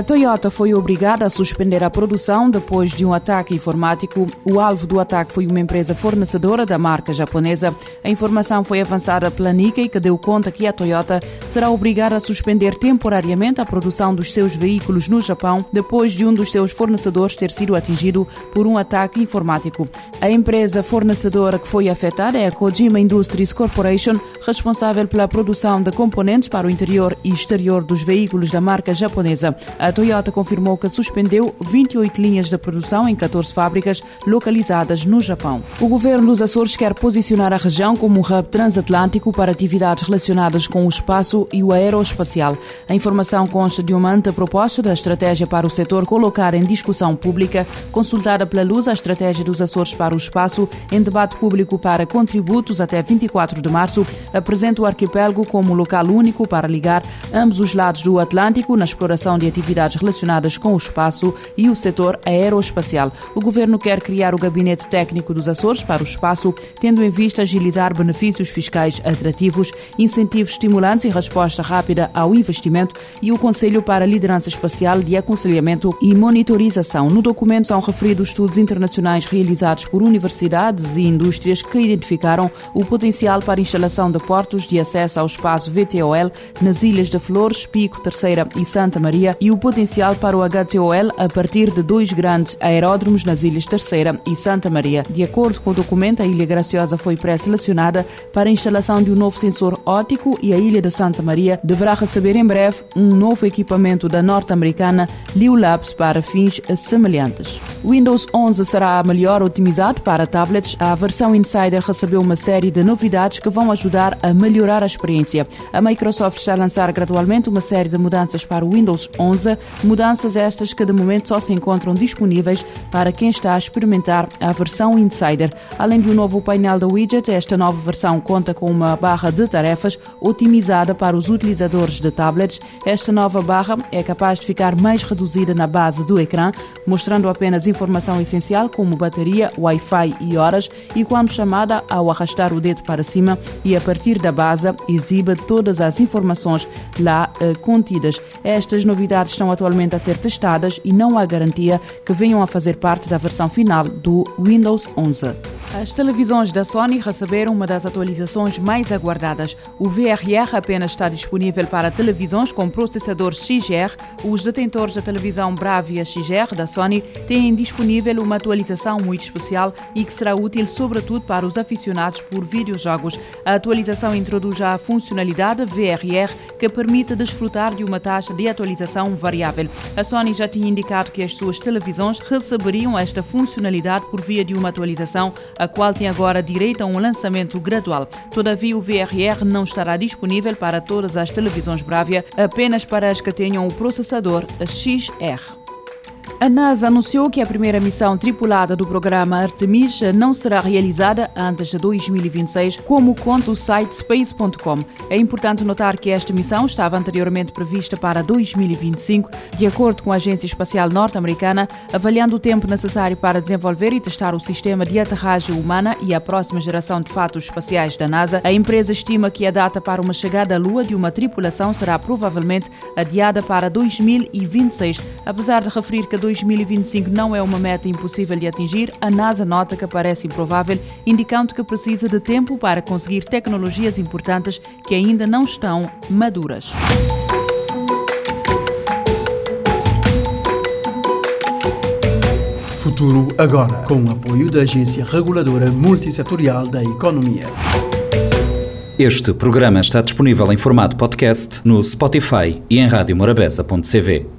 A Toyota foi obrigada a suspender a produção depois de um ataque informático. O alvo do ataque foi uma empresa fornecedora da marca japonesa. A informação foi avançada pela Nikkei, que deu conta que a Toyota será obrigada a suspender temporariamente a produção dos seus veículos no Japão depois de um dos seus fornecedores ter sido atingido por um ataque informático. A empresa fornecedora que foi afetada é a Kojima Industries Corporation, responsável pela produção de componentes para o interior e exterior dos veículos da marca japonesa. A Toyota confirmou que suspendeu 28 linhas de produção em 14 fábricas localizadas no Japão. O governo dos Açores quer posicionar a região como um hub transatlântico para atividades relacionadas com o espaço e o aeroespacial. A informação consta de uma anteproposta da estratégia para o setor colocar em discussão pública, consultada pela Luz a estratégia dos Açores para o espaço, em debate público para contributos até 24 de março, apresenta o arquipélago como local único para ligar ambos os lados do Atlântico na exploração de atividades atividades relacionadas com o espaço e o setor aeroespacial. O governo quer criar o Gabinete Técnico dos Açores para o espaço, tendo em vista agilizar benefícios fiscais atrativos, incentivos estimulantes e resposta rápida ao investimento e o Conselho para a Liderança Espacial de Aconselhamento e Monitorização. No documento são referidos estudos internacionais realizados por universidades e indústrias que identificaram o potencial para a instalação de portos de acesso ao espaço VTOL nas ilhas de Flores, Pico, Terceira e Santa Maria e o potencial para o HTOL a partir de dois grandes aeródromos nas Ilhas Terceira e Santa Maria. De acordo com o documento, a Ilha Graciosa foi pré-selecionada para a instalação de um novo sensor óptico e a Ilha de Santa Maria deverá receber em breve um novo equipamento da norte-americana Liu Labs para fins semelhantes. Windows 11 será melhor otimizado para tablets. A versão Insider recebeu uma série de novidades que vão ajudar a melhorar a experiência. A Microsoft está a lançar gradualmente uma série de mudanças para o Windows 11, mudanças estas que de momento só se encontram disponíveis para quem está a experimentar a versão Insider. Além um novo painel da widget, esta nova versão conta com uma barra de tarefas otimizada para os utilizadores de tablets. Esta nova barra é capaz de ficar mais reduzida na base do ecrã, mostrando apenas informação essencial como bateria, Wi-Fi e horas, e quando chamada, ao arrastar o dedo para cima e a partir da base, exibe todas as informações lá eh, contidas. Estas novidades estão atualmente a ser testadas e não há garantia que venham a fazer parte da versão final do Windows 11. As televisões da Sony receberam uma das atualizações mais aguardadas. O VRR apenas está disponível para televisões com processador XR. Os detentores da televisão Bravia XR da Sony têm disponível uma atualização muito especial e que será útil sobretudo para os aficionados por videojogos. A atualização introduz a funcionalidade VRR que permite desfrutar de uma taxa de atualização variável. A Sony já tinha indicado que as suas televisões receberiam esta funcionalidade por via de uma atualização a qual tem agora direito a um lançamento gradual. Todavia, o VRR não estará disponível para todas as televisões Bravia, apenas para as que tenham o processador XR. A NASA anunciou que a primeira missão tripulada do programa Artemis não será realizada antes de 2026, como conta o site space.com. É importante notar que esta missão estava anteriormente prevista para 2025, de acordo com a Agência Espacial Norte-Americana, avaliando o tempo necessário para desenvolver e testar o sistema de aterragem humana e a próxima geração de fatos espaciais da NASA. A empresa estima que a data para uma chegada à Lua de uma tripulação será provavelmente adiada para 2026, apesar de referir que 2025 não é uma meta impossível de atingir, a NASA nota que parece improvável, indicando que precisa de tempo para conseguir tecnologias importantes que ainda não estão maduras. Futuro agora, com o apoio da Agência Reguladora Multissetorial da Economia. Este programa está disponível em formato podcast no Spotify e em radiomorabeza.cv.